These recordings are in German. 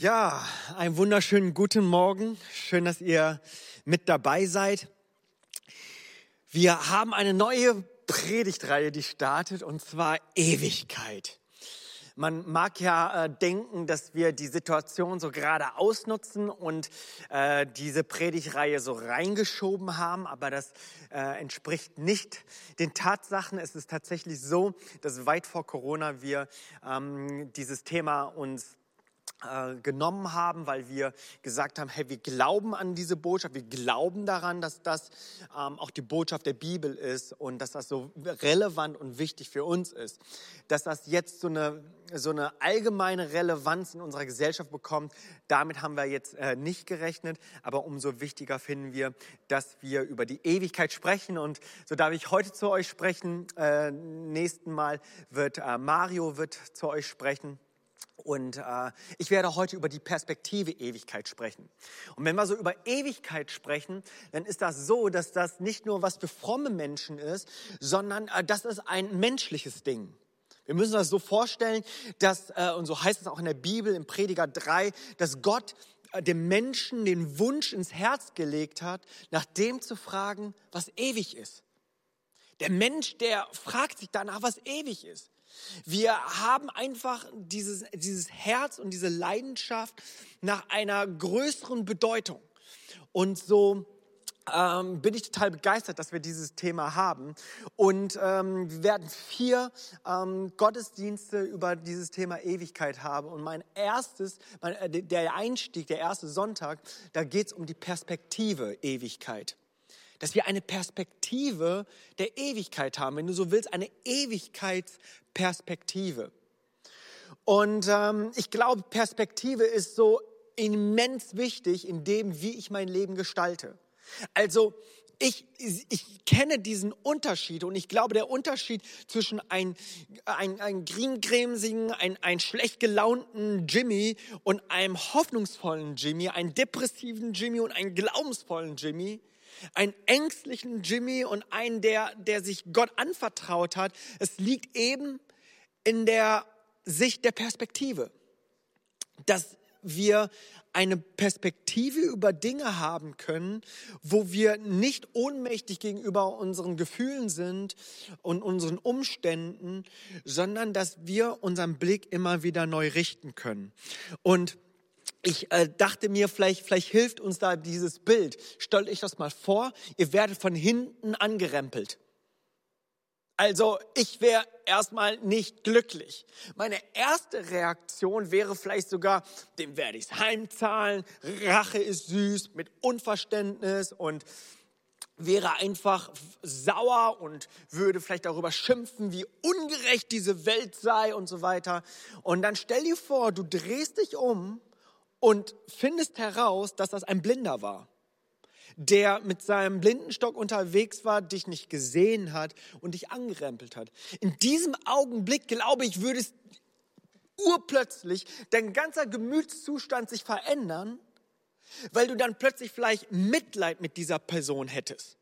Ja, einen wunderschönen guten Morgen. Schön, dass ihr mit dabei seid. Wir haben eine neue Predigtreihe, die startet, und zwar Ewigkeit. Man mag ja äh, denken, dass wir die Situation so gerade ausnutzen und äh, diese Predigtreihe so reingeschoben haben, aber das äh, entspricht nicht den Tatsachen. Es ist tatsächlich so, dass weit vor Corona wir ähm, dieses Thema uns genommen haben, weil wir gesagt haben, hey, wir glauben an diese Botschaft, wir glauben daran, dass das ähm, auch die Botschaft der Bibel ist und dass das so relevant und wichtig für uns ist. Dass das jetzt so eine, so eine allgemeine Relevanz in unserer Gesellschaft bekommt, damit haben wir jetzt äh, nicht gerechnet, aber umso wichtiger finden wir, dass wir über die Ewigkeit sprechen und so darf ich heute zu euch sprechen. Äh, nächsten Mal wird äh, Mario wird zu euch sprechen. Und äh, ich werde heute über die Perspektive Ewigkeit sprechen. Und wenn wir so über Ewigkeit sprechen, dann ist das so, dass das nicht nur was für fromme Menschen ist, sondern äh, das ist ein menschliches Ding. Wir müssen das so vorstellen, dass, äh, und so heißt es auch in der Bibel, im Prediger 3, dass Gott äh, dem Menschen den Wunsch ins Herz gelegt hat, nach dem zu fragen, was ewig ist. Der Mensch, der fragt sich danach, was ewig ist. Wir haben einfach dieses, dieses Herz und diese Leidenschaft nach einer größeren Bedeutung. Und so ähm, bin ich total begeistert, dass wir dieses Thema haben. Und ähm, wir werden vier ähm, Gottesdienste über dieses Thema Ewigkeit haben. Und mein erstes, mein, äh, der Einstieg, der erste Sonntag, da geht es um die Perspektive Ewigkeit dass wir eine Perspektive der Ewigkeit haben, wenn du so willst, eine Ewigkeitsperspektive. Und ähm, ich glaube, Perspektive ist so immens wichtig in dem, wie ich mein Leben gestalte. Also ich, ich kenne diesen Unterschied und ich glaube, der Unterschied zwischen ein, ein, ein griengrämsigen, ein, ein schlecht gelaunten Jimmy und einem hoffnungsvollen Jimmy, einen depressiven Jimmy und einen glaubensvollen Jimmy, einen ängstlichen Jimmy und einen, der, der sich Gott anvertraut hat. Es liegt eben in der Sicht der Perspektive, dass wir eine Perspektive über Dinge haben können, wo wir nicht ohnmächtig gegenüber unseren Gefühlen sind und unseren Umständen, sondern dass wir unseren Blick immer wieder neu richten können. Und ich äh, dachte mir, vielleicht, vielleicht hilft uns da dieses Bild. Stellt euch das mal vor, ihr werdet von hinten angerempelt. Also ich wäre erstmal nicht glücklich. Meine erste Reaktion wäre vielleicht sogar, dem werde ich es heimzahlen, Rache ist süß, mit Unverständnis und wäre einfach sauer und würde vielleicht darüber schimpfen, wie ungerecht diese Welt sei und so weiter. Und dann stell dir vor, du drehst dich um und findest heraus, dass das ein Blinder war, der mit seinem Blindenstock unterwegs war, dich nicht gesehen hat und dich angerempelt hat. In diesem Augenblick, glaube ich, würde es urplötzlich dein ganzer Gemütszustand sich verändern, weil du dann plötzlich vielleicht Mitleid mit dieser Person hättest.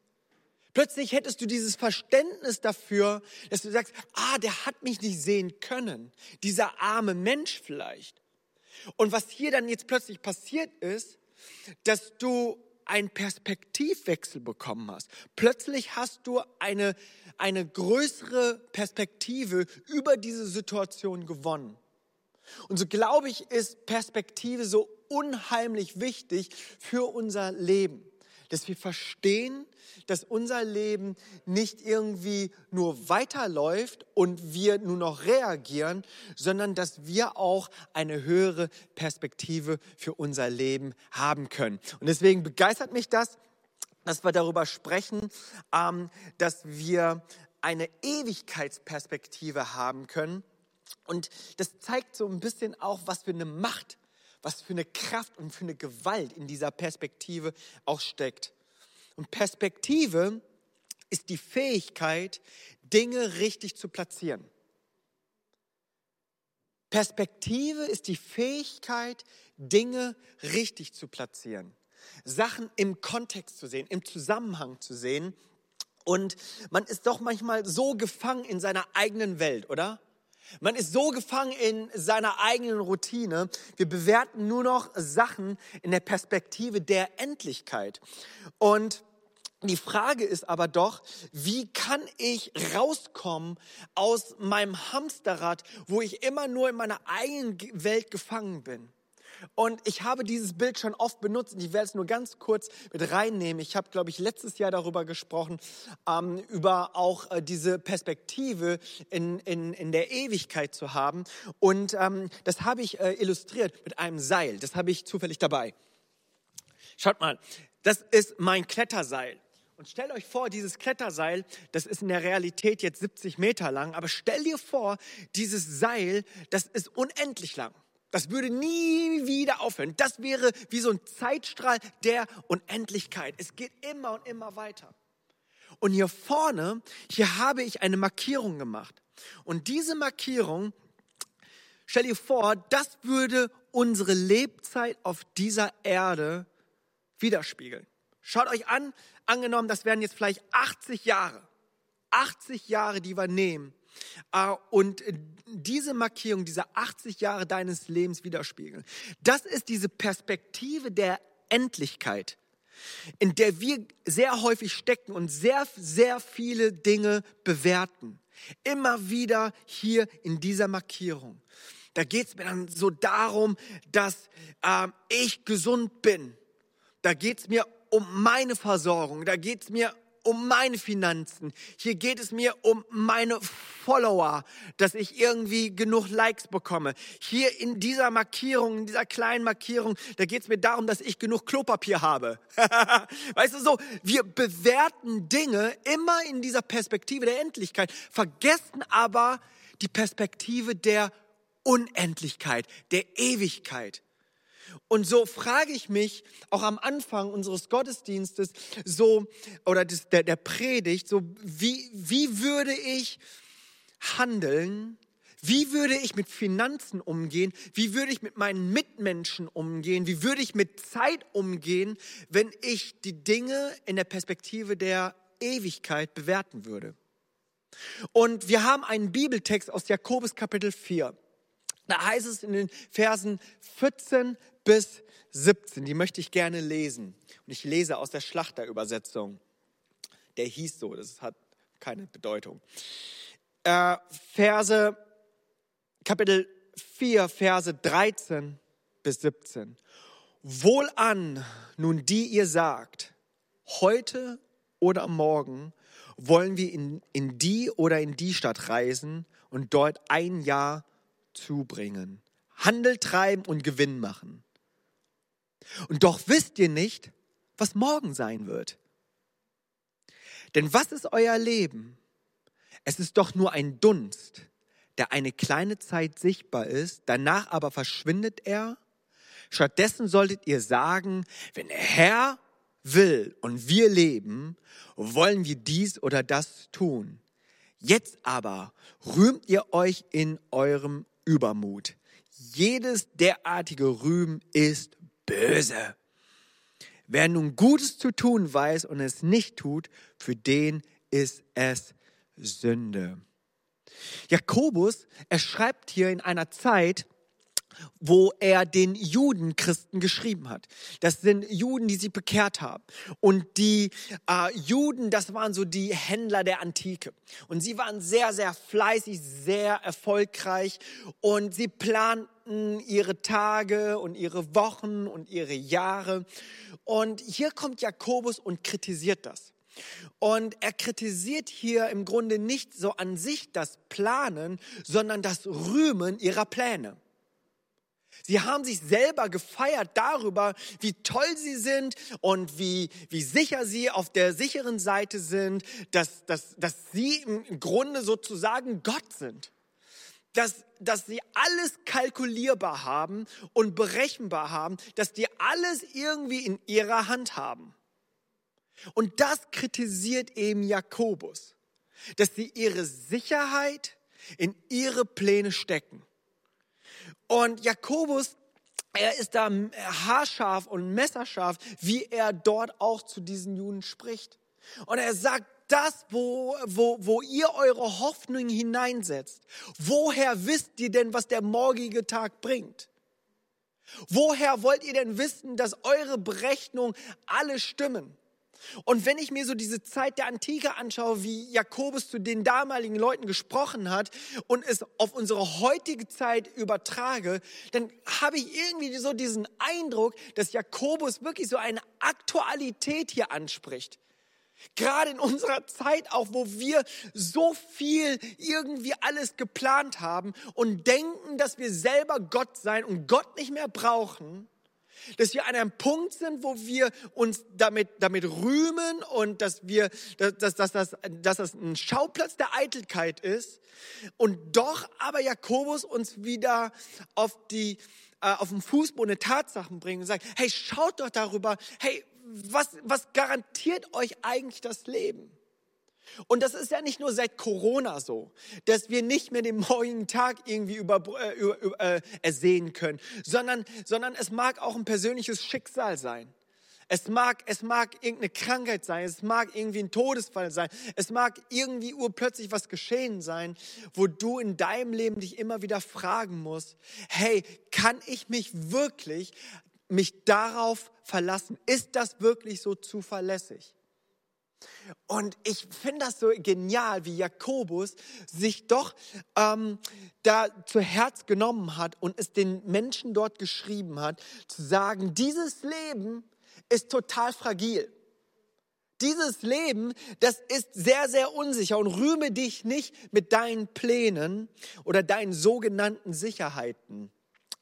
Plötzlich hättest du dieses Verständnis dafür, dass du sagst, ah, der hat mich nicht sehen können. Dieser arme Mensch vielleicht. Und was hier dann jetzt plötzlich passiert ist, dass du einen Perspektivwechsel bekommen hast. Plötzlich hast du eine, eine größere Perspektive über diese Situation gewonnen. Und so glaube ich, ist Perspektive so unheimlich wichtig für unser Leben dass wir verstehen, dass unser Leben nicht irgendwie nur weiterläuft und wir nur noch reagieren, sondern dass wir auch eine höhere Perspektive für unser Leben haben können. Und deswegen begeistert mich das, dass wir darüber sprechen, ähm, dass wir eine Ewigkeitsperspektive haben können. Und das zeigt so ein bisschen auch, was für eine Macht was für eine Kraft und für eine Gewalt in dieser Perspektive auch steckt. Und Perspektive ist die Fähigkeit, Dinge richtig zu platzieren. Perspektive ist die Fähigkeit, Dinge richtig zu platzieren. Sachen im Kontext zu sehen, im Zusammenhang zu sehen. Und man ist doch manchmal so gefangen in seiner eigenen Welt, oder? Man ist so gefangen in seiner eigenen Routine. Wir bewerten nur noch Sachen in der Perspektive der Endlichkeit. Und die Frage ist aber doch, wie kann ich rauskommen aus meinem Hamsterrad, wo ich immer nur in meiner eigenen Welt gefangen bin? Und ich habe dieses Bild schon oft benutzt und ich werde es nur ganz kurz mit reinnehmen. Ich habe, glaube ich, letztes Jahr darüber gesprochen, ähm, über auch äh, diese Perspektive in, in, in der Ewigkeit zu haben. Und ähm, das habe ich äh, illustriert mit einem Seil. Das habe ich zufällig dabei. Schaut mal, das ist mein Kletterseil. Und stellt euch vor, dieses Kletterseil, das ist in der Realität jetzt 70 Meter lang, aber stell dir vor, dieses Seil, das ist unendlich lang. Das würde nie wieder aufhören. Das wäre wie so ein Zeitstrahl der Unendlichkeit. Es geht immer und immer weiter. Und hier vorne, hier habe ich eine Markierung gemacht. Und diese Markierung, stell dir vor, das würde unsere Lebzeit auf dieser Erde widerspiegeln. Schaut euch an, angenommen, das wären jetzt vielleicht 80 Jahre. 80 Jahre, die wir nehmen. Äh, und diese Markierung, diese 80 Jahre deines Lebens widerspiegeln. Das ist diese Perspektive der Endlichkeit, in der wir sehr häufig stecken und sehr, sehr viele Dinge bewerten. Immer wieder hier in dieser Markierung. Da geht es mir dann so darum, dass äh, ich gesund bin. Da geht es mir um meine Versorgung. Da geht es mir um meine Finanzen. Hier geht es mir um meine Follower, dass ich irgendwie genug Likes bekomme. Hier in dieser Markierung, in dieser kleinen Markierung, da geht es mir darum, dass ich genug Klopapier habe. weißt du so, wir bewerten Dinge immer in dieser Perspektive der Endlichkeit, vergessen aber die Perspektive der Unendlichkeit, der Ewigkeit. Und so frage ich mich auch am Anfang unseres Gottesdienstes, so, oder des, der, der Predigt, so, wie, wie würde ich handeln? Wie würde ich mit Finanzen umgehen? Wie würde ich mit meinen Mitmenschen umgehen? Wie würde ich mit Zeit umgehen, wenn ich die Dinge in der Perspektive der Ewigkeit bewerten würde? Und wir haben einen Bibeltext aus Jakobus Kapitel 4. Da heißt es in den Versen 14 bis 17. Die möchte ich gerne lesen. Und ich lese aus der Schlachterübersetzung. Der hieß so, das hat keine Bedeutung. Äh, Verse, Kapitel 4, Verse 13 bis 17. Wohlan nun die ihr sagt, heute oder morgen wollen wir in, in die oder in die Stadt reisen und dort ein Jahr zubringen, Handel treiben und Gewinn machen. Und doch wisst ihr nicht, was morgen sein wird. Denn was ist euer Leben? Es ist doch nur ein Dunst, der eine kleine Zeit sichtbar ist, danach aber verschwindet er. Stattdessen solltet ihr sagen, wenn der Herr will und wir leben, wollen wir dies oder das tun. Jetzt aber rühmt ihr euch in eurem Übermut. Jedes derartige Rühmen ist böse. Wer nun Gutes zu tun weiß und es nicht tut, für den ist es Sünde. Jakobus, er schreibt hier in einer Zeit, wo er den Judenchristen geschrieben hat. Das sind Juden, die sich bekehrt haben. Und die äh, Juden, das waren so die Händler der Antike. Und sie waren sehr, sehr fleißig, sehr erfolgreich. Und sie planten ihre Tage und ihre Wochen und ihre Jahre. Und hier kommt Jakobus und kritisiert das. Und er kritisiert hier im Grunde nicht so an sich das Planen, sondern das Rühmen ihrer Pläne. Sie haben sich selber gefeiert darüber, wie toll sie sind und wie, wie sicher sie auf der sicheren Seite sind, dass, dass, dass sie im Grunde sozusagen Gott sind. Dass, dass sie alles kalkulierbar haben und berechenbar haben, dass die alles irgendwie in ihrer Hand haben. Und das kritisiert eben Jakobus, dass sie ihre Sicherheit in ihre Pläne stecken. Und Jakobus, er ist da haarscharf und messerscharf, wie er dort auch zu diesen Juden spricht. Und er sagt das, wo, wo, wo ihr eure Hoffnung hineinsetzt, woher wisst ihr denn, was der morgige Tag bringt? Woher wollt ihr denn wissen, dass eure Berechnungen alle stimmen? Und wenn ich mir so diese Zeit der Antike anschaue, wie Jakobus zu den damaligen Leuten gesprochen hat und es auf unsere heutige Zeit übertrage, dann habe ich irgendwie so diesen Eindruck, dass Jakobus wirklich so eine Aktualität hier anspricht. Gerade in unserer Zeit auch, wo wir so viel irgendwie alles geplant haben und denken, dass wir selber Gott sein und Gott nicht mehr brauchen, dass wir an einem Punkt sind, wo wir uns damit, damit rühmen und dass wir, dass, dass, dass, dass, das ein Schauplatz der Eitelkeit ist und doch aber Jakobus uns wieder auf die, äh, auf den Fußboden Tatsachen bringen und sagt, hey, schaut doch darüber, hey, was, was garantiert euch eigentlich das Leben? Und das ist ja nicht nur seit Corona so, dass wir nicht mehr den morgigen Tag irgendwie über, äh, über, äh, ersehen können, sondern, sondern es mag auch ein persönliches Schicksal sein. Es mag, es mag irgendeine Krankheit sein, es mag irgendwie ein Todesfall sein, es mag irgendwie urplötzlich was geschehen sein, wo du in deinem Leben dich immer wieder fragen musst, hey, kann ich mich wirklich mich darauf verlassen? Ist das wirklich so zuverlässig? Und ich finde das so genial, wie Jakobus sich doch ähm, da zu Herz genommen hat und es den Menschen dort geschrieben hat, zu sagen, dieses Leben ist total fragil. Dieses Leben, das ist sehr, sehr unsicher und rühme dich nicht mit deinen Plänen oder deinen sogenannten Sicherheiten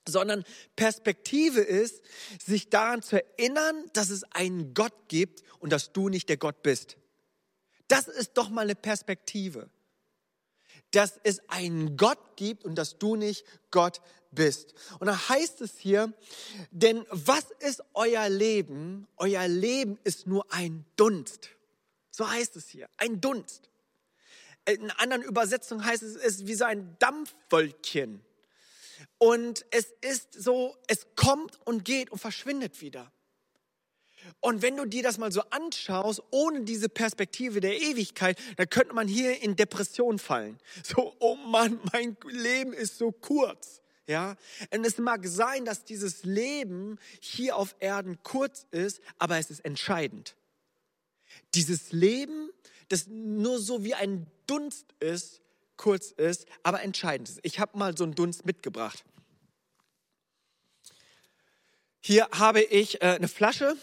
sondern Perspektive ist, sich daran zu erinnern, dass es einen Gott gibt und dass du nicht der Gott bist. Das ist doch mal eine Perspektive. Dass es einen Gott gibt und dass du nicht Gott bist. Und da heißt es hier, denn was ist euer Leben? Euer Leben ist nur ein Dunst. So heißt es hier, ein Dunst. In anderen Übersetzungen heißt es, es ist wie so ein Dampfwölkchen. Und es ist so, es kommt und geht und verschwindet wieder. Und wenn du dir das mal so anschaust, ohne diese Perspektive der Ewigkeit, dann könnte man hier in Depression fallen. So, oh Mann, mein Leben ist so kurz. Ja, und es mag sein, dass dieses Leben hier auf Erden kurz ist, aber es ist entscheidend. Dieses Leben, das nur so wie ein Dunst ist, kurz ist, aber entscheidend ist. Ich habe mal so einen Dunst mitgebracht. Hier habe ich äh, eine Flasche.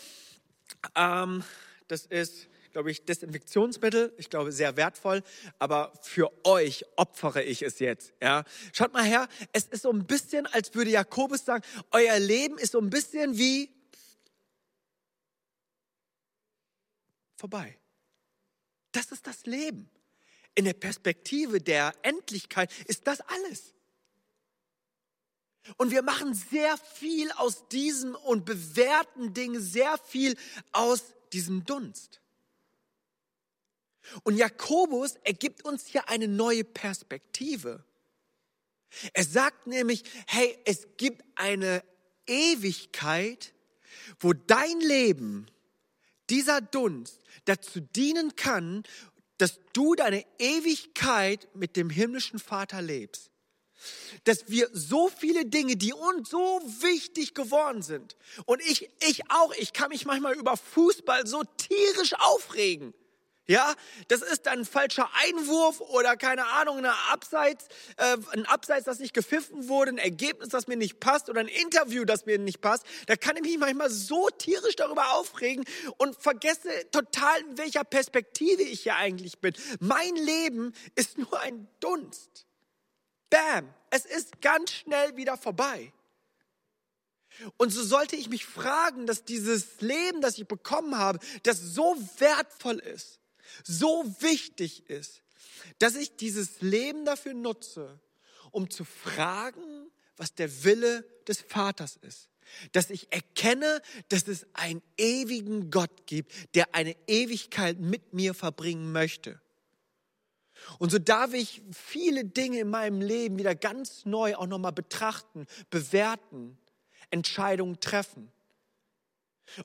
Ähm, das ist, glaube ich, Desinfektionsmittel. Ich glaube, sehr wertvoll. Aber für euch opfere ich es jetzt. Ja? Schaut mal her. Es ist so ein bisschen, als würde Jakobus sagen, euer Leben ist so ein bisschen wie vorbei. Das ist das Leben. In der Perspektive der Endlichkeit ist das alles. Und wir machen sehr viel aus diesem und bewerten Dinge sehr viel aus diesem Dunst. Und Jakobus ergibt uns hier eine neue Perspektive. Er sagt nämlich, hey, es gibt eine Ewigkeit, wo dein Leben, dieser Dunst, dazu dienen kann, dass du deine Ewigkeit mit dem himmlischen Vater lebst dass wir so viele Dinge, die uns so wichtig geworden sind, und ich, ich auch, ich kann mich manchmal über Fußball so tierisch aufregen. Ja, das ist ein falscher Einwurf oder keine Ahnung, eine Abseits, äh, ein Abseits, das nicht gepfiffen wurde, ein Ergebnis, das mir nicht passt oder ein Interview, das mir nicht passt. Da kann ich mich manchmal so tierisch darüber aufregen und vergesse total, in welcher Perspektive ich hier eigentlich bin. Mein Leben ist nur ein Dunst. Bam, es ist ganz schnell wieder vorbei. Und so sollte ich mich fragen, dass dieses Leben, das ich bekommen habe, das so wertvoll ist, so wichtig ist, dass ich dieses Leben dafür nutze, um zu fragen, was der Wille des Vaters ist. Dass ich erkenne, dass es einen ewigen Gott gibt, der eine Ewigkeit mit mir verbringen möchte. Und so darf ich viele Dinge in meinem Leben wieder ganz neu auch nochmal betrachten, bewerten, Entscheidungen treffen.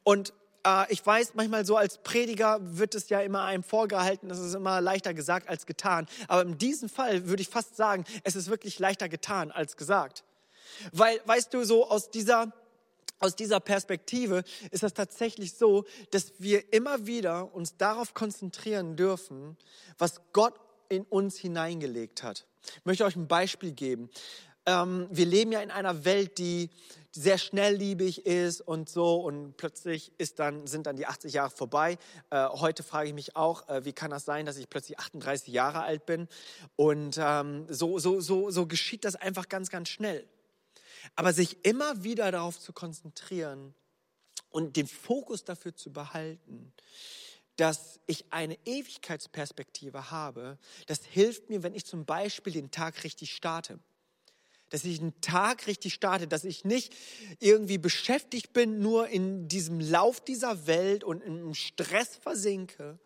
Und äh, ich weiß, manchmal so als Prediger wird es ja immer einem vorgehalten, das ist immer leichter gesagt als getan. Aber in diesem Fall würde ich fast sagen, es ist wirklich leichter getan als gesagt. Weil, weißt du, so aus dieser aus dieser Perspektive ist das tatsächlich so, dass wir immer wieder uns darauf konzentrieren dürfen, was Gott in uns hineingelegt hat. Ich möchte euch ein Beispiel geben. Ähm, wir leben ja in einer Welt, die, sehr schnellliebig ist und so und plötzlich ist dann, sind dann die 80 Jahre vorbei. Äh, heute frage ich mich auch, äh, wie kann das sein, dass ich plötzlich 38 Jahre alt bin und ähm, so, so, so, so geschieht das einfach ganz, ganz schnell. Aber sich immer wieder darauf zu konzentrieren und den Fokus dafür zu behalten, dass ich eine Ewigkeitsperspektive habe, das hilft mir, wenn ich zum Beispiel den Tag richtig starte. Dass ich einen Tag richtig starte, dass ich nicht irgendwie beschäftigt bin, nur in diesem Lauf dieser Welt und im Stress versinke,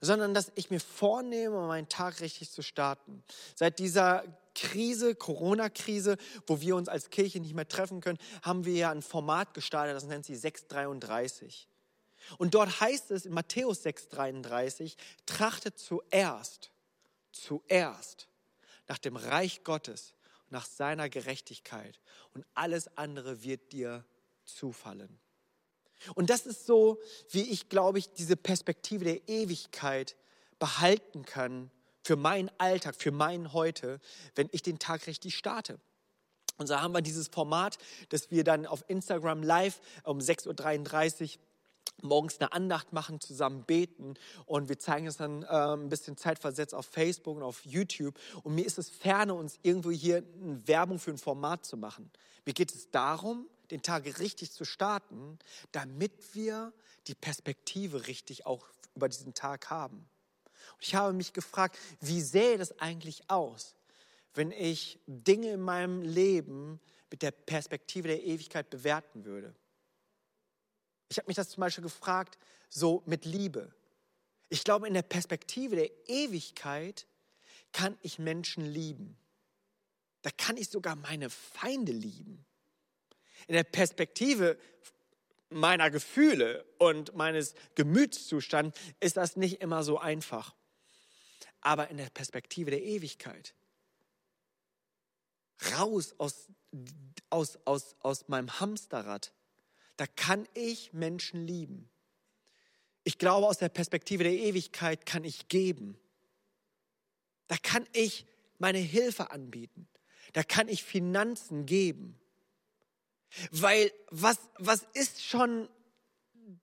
sondern dass ich mir vornehme, meinen Tag richtig zu starten. Seit dieser Krise, Corona-Krise, wo wir uns als Kirche nicht mehr treffen können, haben wir ja ein Format gestartet, das nennt sich 633. Und dort heißt es in Matthäus 6,33, trachtet zuerst, zuerst nach dem Reich Gottes nach seiner Gerechtigkeit und alles andere wird dir zufallen. Und das ist so, wie ich, glaube ich, diese Perspektive der Ewigkeit behalten kann für meinen Alltag, für meinen Heute, wenn ich den Tag richtig starte. Und so haben wir dieses Format, dass wir dann auf Instagram live um 6.33 Uhr morgens eine Andacht machen, zusammen beten und wir zeigen es dann äh, ein bisschen zeitversetzt auf Facebook und auf YouTube. Und mir ist es ferne, uns irgendwo hier eine Werbung für ein Format zu machen. Mir geht es darum, den Tag richtig zu starten, damit wir die Perspektive richtig auch über diesen Tag haben. Und ich habe mich gefragt, wie sähe das eigentlich aus, wenn ich Dinge in meinem Leben mit der Perspektive der Ewigkeit bewerten würde? Ich habe mich das zum Beispiel gefragt, so mit Liebe. Ich glaube, in der Perspektive der Ewigkeit kann ich Menschen lieben. Da kann ich sogar meine Feinde lieben. In der Perspektive meiner Gefühle und meines Gemütszustands ist das nicht immer so einfach. Aber in der Perspektive der Ewigkeit, raus aus, aus, aus, aus meinem Hamsterrad, da kann ich Menschen lieben. Ich glaube, aus der Perspektive der Ewigkeit kann ich geben. Da kann ich meine Hilfe anbieten. Da kann ich Finanzen geben. Weil was, was ist schon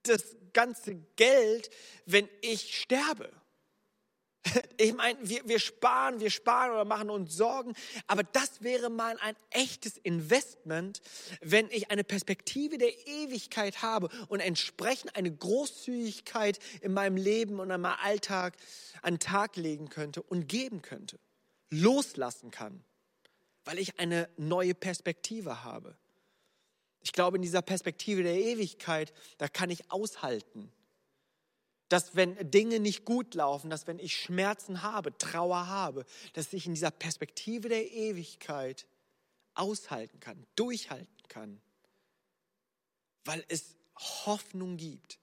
das ganze Geld, wenn ich sterbe? Ich meine, wir, wir sparen, wir sparen oder machen uns Sorgen, aber das wäre mal ein echtes Investment, wenn ich eine Perspektive der Ewigkeit habe und entsprechend eine Großzügigkeit in meinem Leben und in meinem Alltag an den Tag legen könnte und geben könnte, loslassen kann, weil ich eine neue Perspektive habe. Ich glaube, in dieser Perspektive der Ewigkeit, da kann ich aushalten dass wenn Dinge nicht gut laufen, dass wenn ich Schmerzen habe, Trauer habe, dass ich in dieser Perspektive der Ewigkeit aushalten kann, durchhalten kann, weil es Hoffnung gibt,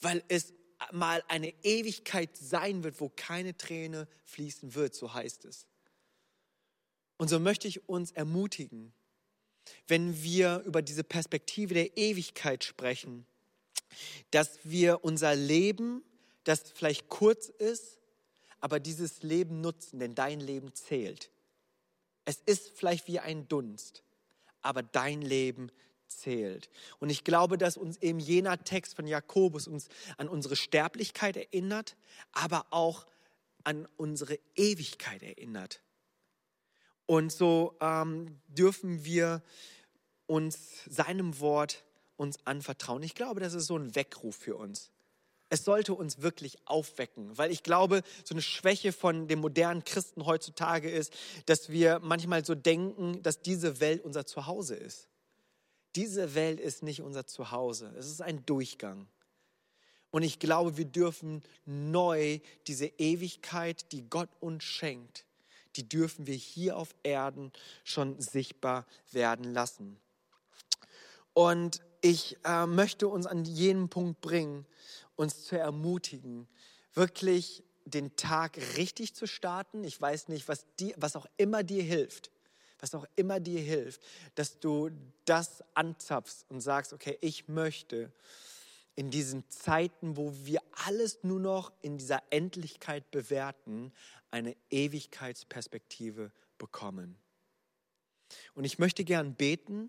weil es mal eine Ewigkeit sein wird, wo keine Träne fließen wird, so heißt es. Und so möchte ich uns ermutigen, wenn wir über diese Perspektive der Ewigkeit sprechen, dass wir unser Leben, das vielleicht kurz ist, aber dieses Leben nutzen, denn dein Leben zählt. Es ist vielleicht wie ein Dunst, aber dein Leben zählt. Und ich glaube, dass uns eben jener Text von Jakobus uns an unsere Sterblichkeit erinnert, aber auch an unsere Ewigkeit erinnert. Und so ähm, dürfen wir uns seinem Wort uns anvertrauen. Ich glaube, das ist so ein Weckruf für uns. Es sollte uns wirklich aufwecken, weil ich glaube, so eine Schwäche von den modernen Christen heutzutage ist, dass wir manchmal so denken, dass diese Welt unser Zuhause ist. Diese Welt ist nicht unser Zuhause. Es ist ein Durchgang. Und ich glaube, wir dürfen neu diese Ewigkeit, die Gott uns schenkt, die dürfen wir hier auf Erden schon sichtbar werden lassen. Und ich äh, möchte uns an jenen Punkt bringen, uns zu ermutigen, wirklich den Tag richtig zu starten. Ich weiß nicht, was, die, was auch immer dir hilft, was auch immer dir hilft, dass du das anzapfst und sagst, okay, ich möchte in diesen Zeiten, wo wir alles nur noch in dieser Endlichkeit bewerten, eine Ewigkeitsperspektive bekommen. Und ich möchte gern beten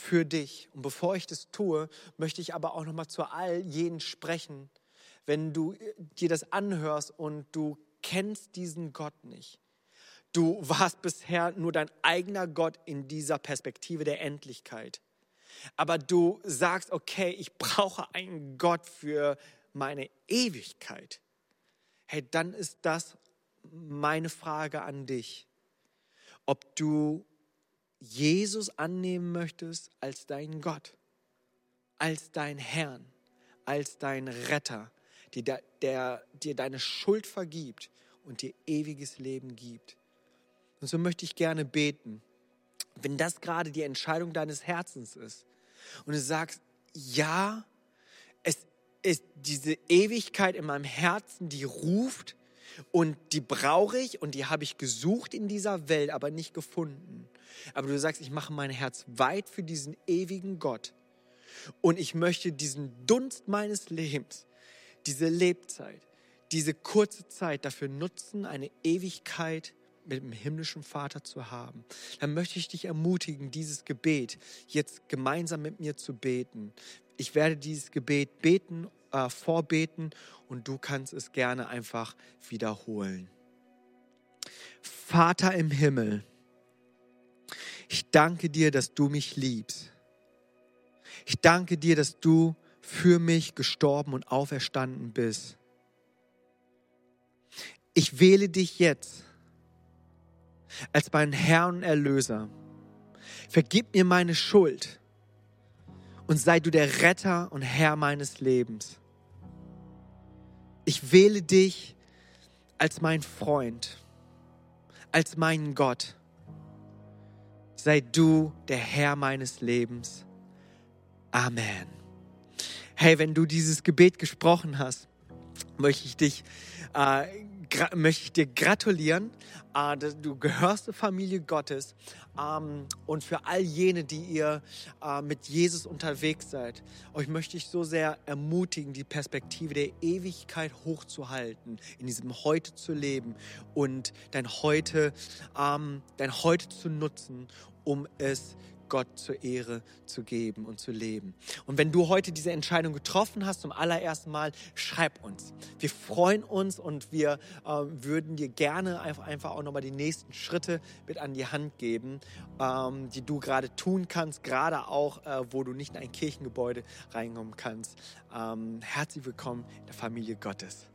für dich. Und bevor ich das tue, möchte ich aber auch noch mal zu all jenen sprechen, wenn du dir das anhörst und du kennst diesen Gott nicht. Du warst bisher nur dein eigener Gott in dieser Perspektive der Endlichkeit. Aber du sagst, okay, ich brauche einen Gott für meine Ewigkeit. Hey, dann ist das meine Frage an dich, ob du Jesus annehmen möchtest als deinen Gott, als dein Herrn, als dein Retter, der, der dir deine Schuld vergibt und dir ewiges Leben gibt. Und so möchte ich gerne beten, wenn das gerade die Entscheidung deines Herzens ist und du sagst, ja, es ist diese Ewigkeit in meinem Herzen, die ruft und die brauche ich und die habe ich gesucht in dieser Welt, aber nicht gefunden. Aber du sagst, ich mache mein Herz weit für diesen ewigen Gott und ich möchte diesen Dunst meines Lebens, diese Lebzeit, diese kurze Zeit dafür nutzen, eine Ewigkeit mit dem himmlischen Vater zu haben, dann möchte ich dich ermutigen, dieses Gebet jetzt gemeinsam mit mir zu beten. Ich werde dieses Gebet beten, äh, vorbeten und du kannst es gerne einfach wiederholen. Vater im Himmel, danke dir, dass du mich liebst. Ich danke dir, dass du für mich gestorben und auferstanden bist. Ich wähle dich jetzt als meinen Herrn und Erlöser. Vergib mir meine Schuld und sei du der Retter und Herr meines Lebens. Ich wähle dich als mein Freund, als meinen Gott. Sei du der Herr meines Lebens. Amen. Hey, wenn du dieses Gebet gesprochen hast, möchte ich dich äh, möchte ich dir gratulieren. Äh, du gehörst zur Familie Gottes. Ähm, und für all jene, die ihr äh, mit Jesus unterwegs seid, euch möchte ich so sehr ermutigen, die Perspektive der Ewigkeit hochzuhalten, in diesem Heute zu leben und dein Heute, ähm, dein Heute zu nutzen, um es Gott zur Ehre zu geben und zu leben. Und wenn du heute diese Entscheidung getroffen hast, zum allerersten Mal, schreib uns. Wir freuen uns und wir äh, würden dir gerne einfach, einfach auch nochmal die nächsten Schritte mit an die Hand geben, ähm, die du gerade tun kannst, gerade auch, äh, wo du nicht in ein Kirchengebäude reinkommen kannst. Ähm, herzlich willkommen in der Familie Gottes.